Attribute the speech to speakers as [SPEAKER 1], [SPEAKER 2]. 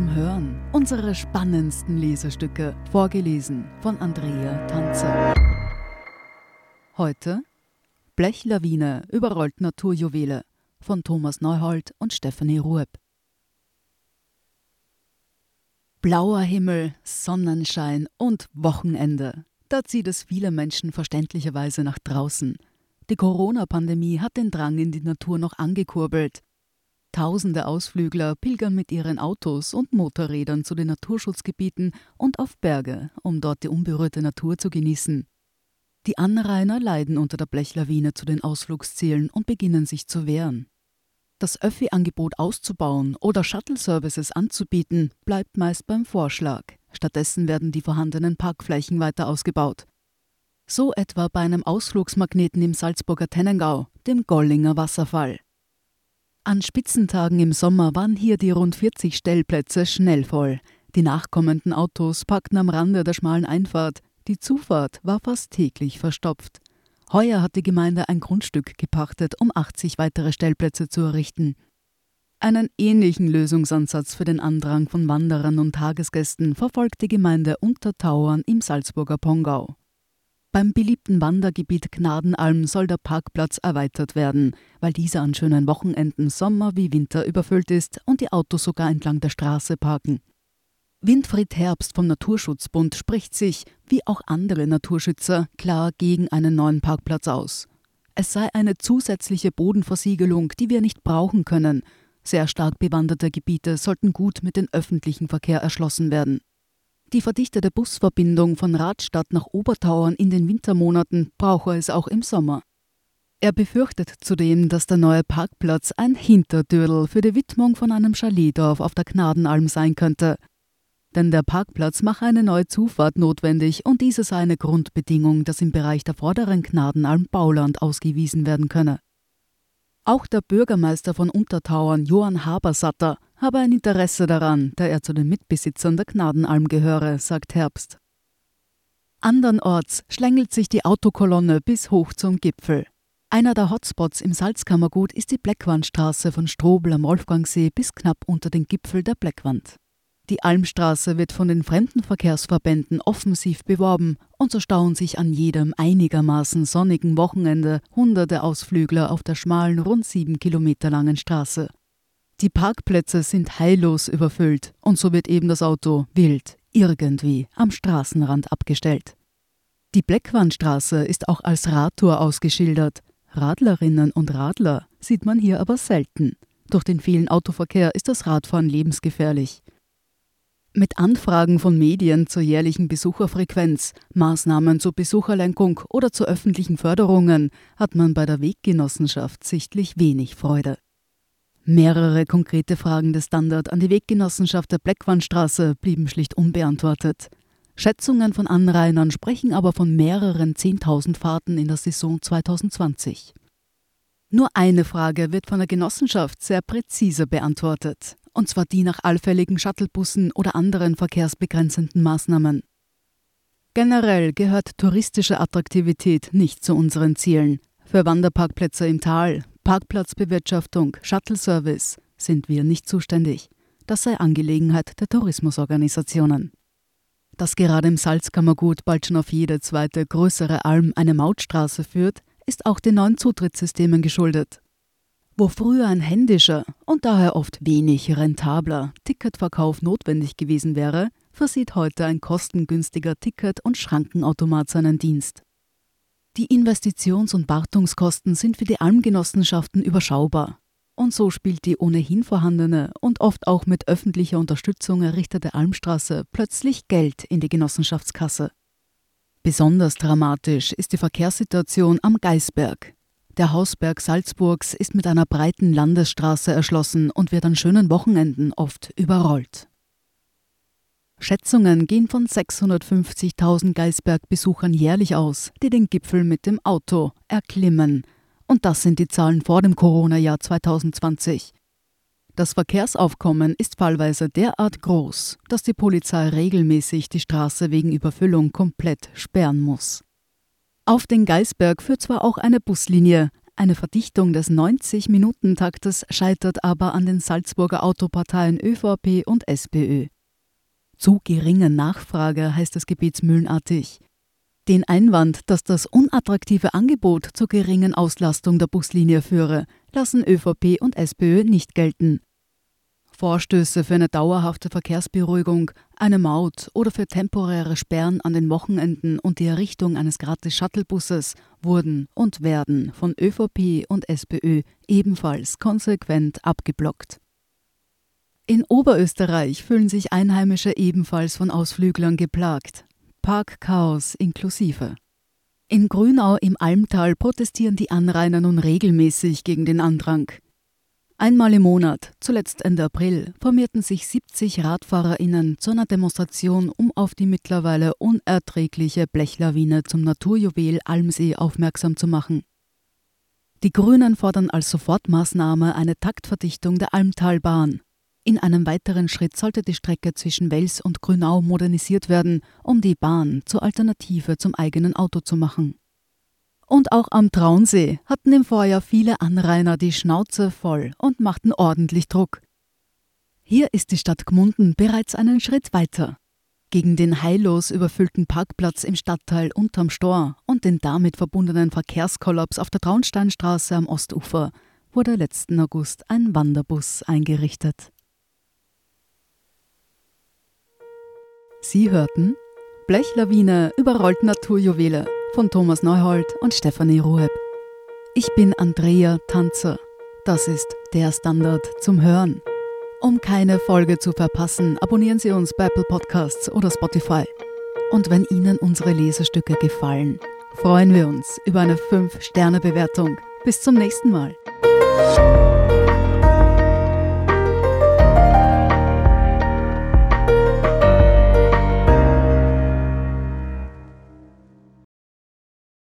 [SPEAKER 1] hören unsere spannendsten Lesestücke, vorgelesen von Andrea Tanzer. Heute Blechlawine überrollt Naturjuwele von Thomas Neuhold und Stephanie Rueb. Blauer Himmel, Sonnenschein und Wochenende. Da zieht es viele Menschen verständlicherweise nach draußen. Die Corona-Pandemie hat den Drang in die Natur noch angekurbelt. Tausende Ausflügler pilgern mit ihren Autos und Motorrädern zu den Naturschutzgebieten und auf Berge, um dort die unberührte Natur zu genießen. Die Anrainer leiden unter der Blechlawine zu den Ausflugszielen und beginnen sich zu wehren. Das Öffi-Angebot auszubauen oder Shuttle-Services anzubieten, bleibt meist beim Vorschlag. Stattdessen werden die vorhandenen Parkflächen weiter ausgebaut. So etwa bei einem Ausflugsmagneten im Salzburger Tennengau, dem Gollinger Wasserfall. An Spitzentagen im Sommer waren hier die rund 40 Stellplätze schnell voll. Die nachkommenden Autos packten am Rande der schmalen Einfahrt. Die Zufahrt war fast täglich verstopft. Heuer hat die Gemeinde ein Grundstück gepachtet, um 80 weitere Stellplätze zu errichten. Einen ähnlichen Lösungsansatz für den Andrang von Wanderern und Tagesgästen verfolgt die Gemeinde Untertauern im Salzburger Pongau. Beim beliebten Wandergebiet Gnadenalm soll der Parkplatz erweitert werden, weil dieser an schönen Wochenenden Sommer wie Winter überfüllt ist und die Autos sogar entlang der Straße parken. Winfried Herbst vom Naturschutzbund spricht sich, wie auch andere Naturschützer, klar gegen einen neuen Parkplatz aus. Es sei eine zusätzliche Bodenversiegelung, die wir nicht brauchen können. Sehr stark bewanderte Gebiete sollten gut mit dem öffentlichen Verkehr erschlossen werden. Die verdichtete Busverbindung von Radstadt nach Obertauern in den Wintermonaten brauche es auch im Sommer. Er befürchtet zudem, dass der neue Parkplatz ein Hinterdürl für die Widmung von einem Chaletdorf auf der Gnadenalm sein könnte. Denn der Parkplatz mache eine neue Zufahrt notwendig und diese sei eine Grundbedingung, dass im Bereich der vorderen Gnadenalm Bauland ausgewiesen werden könne. Auch der Bürgermeister von Untertauern, Johann Habersatter, habe ein Interesse daran, da er zu den Mitbesitzern der Gnadenalm gehöre, sagt Herbst. Andernorts schlängelt sich die Autokolonne bis hoch zum Gipfel. Einer der Hotspots im Salzkammergut ist die Bleckwandstraße von Strobel am Wolfgangsee bis knapp unter den Gipfel der Bleckwand. Die Almstraße wird von den Fremdenverkehrsverbänden offensiv beworben und so stauen sich an jedem einigermaßen sonnigen Wochenende hunderte Ausflügler auf der schmalen, rund sieben Kilometer langen Straße. Die Parkplätze sind heillos überfüllt und so wird eben das Auto wild irgendwie am Straßenrand abgestellt. Die Bleckwandstraße ist auch als Radtour ausgeschildert. Radlerinnen und Radler sieht man hier aber selten. Durch den vielen Autoverkehr ist das Radfahren lebensgefährlich. Mit Anfragen von Medien zur jährlichen Besucherfrequenz, Maßnahmen zur Besucherlenkung oder zu öffentlichen Förderungen hat man bei der Weggenossenschaft sichtlich wenig Freude. Mehrere konkrete Fragen des Standard an die Weggenossenschaft der Bleckwandstraße blieben schlicht unbeantwortet. Schätzungen von Anrainern sprechen aber von mehreren 10.000 Fahrten in der Saison 2020. Nur eine Frage wird von der Genossenschaft sehr präzise beantwortet, und zwar die nach allfälligen Shuttlebussen oder anderen verkehrsbegrenzenden Maßnahmen. Generell gehört touristische Attraktivität nicht zu unseren Zielen. Für Wanderparkplätze im Tal, Parkplatzbewirtschaftung, Shuttle-Service sind wir nicht zuständig. Das sei Angelegenheit der Tourismusorganisationen. Dass gerade im Salzkammergut bald schon auf jede zweite größere Alm eine Mautstraße führt, ist auch den neuen Zutrittssystemen geschuldet. Wo früher ein händischer und daher oft wenig rentabler Ticketverkauf notwendig gewesen wäre, versieht heute ein kostengünstiger Ticket- und Schrankenautomat seinen Dienst. Die Investitions- und Wartungskosten sind für die Almgenossenschaften überschaubar. Und so spielt die ohnehin vorhandene und oft auch mit öffentlicher Unterstützung errichtete Almstraße plötzlich Geld in die Genossenschaftskasse. Besonders dramatisch ist die Verkehrssituation am Geisberg. Der Hausberg Salzburgs ist mit einer breiten Landesstraße erschlossen und wird an schönen Wochenenden oft überrollt. Schätzungen gehen von 650.000 Geisberg-Besuchern jährlich aus, die den Gipfel mit dem Auto erklimmen. Und das sind die Zahlen vor dem Corona-Jahr 2020. Das Verkehrsaufkommen ist fallweise derart groß, dass die Polizei regelmäßig die Straße wegen Überfüllung komplett sperren muss. Auf den Geisberg führt zwar auch eine Buslinie, eine Verdichtung des 90-Minuten-Taktes scheitert aber an den Salzburger Autoparteien ÖVP und SPÖ. Zu geringe Nachfrage heißt es gebetsmühlenartig. Den Einwand, dass das unattraktive Angebot zur geringen Auslastung der Buslinie führe, lassen ÖVP und SPÖ nicht gelten. Vorstöße für eine dauerhafte Verkehrsberuhigung, eine Maut oder für temporäre Sperren an den Wochenenden und die Errichtung eines Gratis-Shuttlebusses wurden und werden von ÖVP und SPÖ ebenfalls konsequent abgeblockt. In Oberösterreich fühlen sich Einheimische ebenfalls von Ausflüglern geplagt. Parkchaos inklusive. In Grünau im Almtal protestieren die Anrainer nun regelmäßig gegen den Andrang. Einmal im Monat, zuletzt Ende April, formierten sich 70 RadfahrerInnen zu einer Demonstration, um auf die mittlerweile unerträgliche Blechlawine zum Naturjuwel Almsee aufmerksam zu machen. Die Grünen fordern als Sofortmaßnahme eine Taktverdichtung der Almtalbahn. In einem weiteren Schritt sollte die Strecke zwischen Wels und Grünau modernisiert werden, um die Bahn zur Alternative zum eigenen Auto zu machen. Und auch am Traunsee hatten im Vorjahr viele Anrainer die Schnauze voll und machten ordentlich Druck. Hier ist die Stadt Gmunden bereits einen Schritt weiter. Gegen den heillos überfüllten Parkplatz im Stadtteil unterm Stor und den damit verbundenen Verkehrskollaps auf der Traunsteinstraße am Ostufer wurde letzten August ein Wanderbus eingerichtet. Sie hörten Blechlawine überrollt Naturjuwele von Thomas Neuhold und Stefanie Ruheb. Ich bin Andrea Tanzer. Das ist der Standard zum Hören. Um keine Folge zu verpassen, abonnieren Sie uns bei Apple Podcasts oder Spotify. Und wenn Ihnen unsere Lesestücke gefallen, freuen wir uns über eine 5-Sterne-Bewertung. Bis zum nächsten Mal.